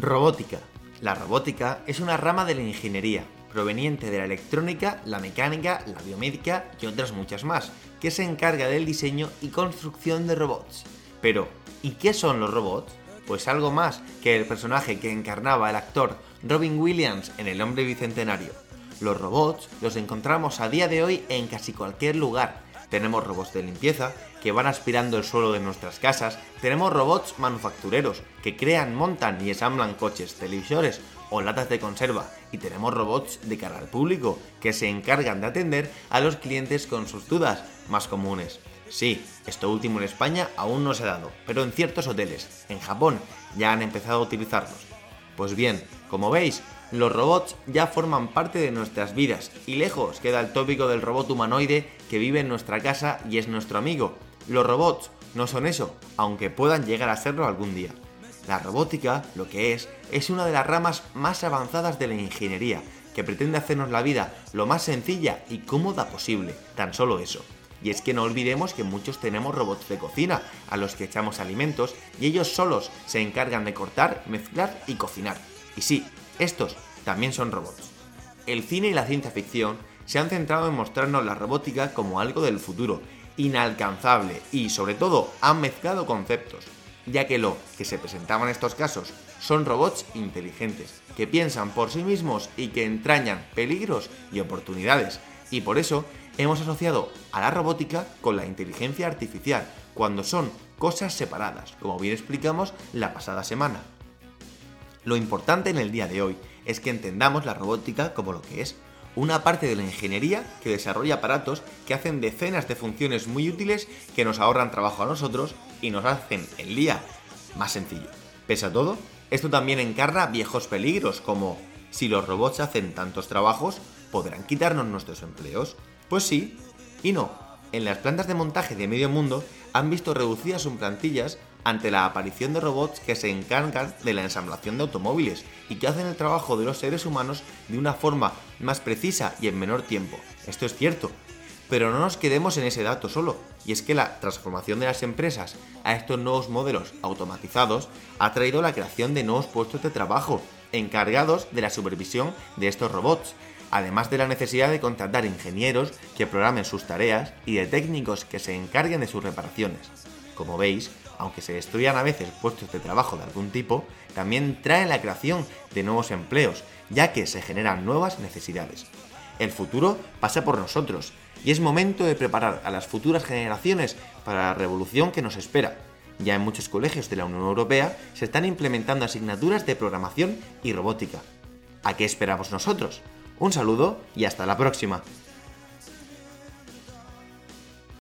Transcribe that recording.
Robótica. La robótica es una rama de la ingeniería, proveniente de la electrónica, la mecánica, la biomédica y otras muchas más, que se encarga del diseño y construcción de robots. Pero, ¿y qué son los robots? Pues algo más que el personaje que encarnaba el actor Robin Williams en El hombre bicentenario. Los robots los encontramos a día de hoy en casi cualquier lugar. Tenemos robots de limpieza, que van aspirando el suelo de nuestras casas, tenemos robots manufactureros que crean, montan y ensamblan coches, televisores o latas de conserva, y tenemos robots de cara al público que se encargan de atender a los clientes con sus dudas más comunes. Sí, esto último en España aún no se ha dado, pero en ciertos hoteles, en Japón, ya han empezado a utilizarlos. Pues bien, como veis, los robots ya forman parte de nuestras vidas y lejos queda el tópico del robot humanoide que vive en nuestra casa y es nuestro amigo, los robots no son eso, aunque puedan llegar a serlo algún día. La robótica, lo que es, es una de las ramas más avanzadas de la ingeniería, que pretende hacernos la vida lo más sencilla y cómoda posible, tan solo eso. Y es que no olvidemos que muchos tenemos robots de cocina, a los que echamos alimentos, y ellos solos se encargan de cortar, mezclar y cocinar. Y sí, estos también son robots. El cine y la ciencia ficción se han centrado en mostrarnos la robótica como algo del futuro, inalcanzable y sobre todo han mezclado conceptos, ya que lo que se presentaba en estos casos son robots inteligentes, que piensan por sí mismos y que entrañan peligros y oportunidades, y por eso hemos asociado a la robótica con la inteligencia artificial, cuando son cosas separadas, como bien explicamos la pasada semana. Lo importante en el día de hoy es que entendamos la robótica como lo que es, una parte de la ingeniería que desarrolla aparatos que hacen decenas de funciones muy útiles que nos ahorran trabajo a nosotros y nos hacen el día más sencillo. Pese a todo, esto también encarna viejos peligros como si los robots hacen tantos trabajos, ¿podrán quitarnos nuestros empleos? Pues sí y no. En las plantas de montaje de medio mundo han visto reducidas sus plantillas ante la aparición de robots que se encargan de la ensamblación de automóviles y que hacen el trabajo de los seres humanos de una forma más precisa y en menor tiempo. Esto es cierto. Pero no nos quedemos en ese dato solo, y es que la transformación de las empresas a estos nuevos modelos automatizados ha traído la creación de nuevos puestos de trabajo encargados de la supervisión de estos robots, además de la necesidad de contratar ingenieros que programen sus tareas y de técnicos que se encarguen de sus reparaciones. Como veis, aunque se destruyan a veces puestos de trabajo de algún tipo, también traen la creación de nuevos empleos, ya que se generan nuevas necesidades. El futuro pasa por nosotros y es momento de preparar a las futuras generaciones para la revolución que nos espera. Ya en muchos colegios de la Unión Europea se están implementando asignaturas de programación y robótica. ¿A qué esperamos nosotros? Un saludo y hasta la próxima.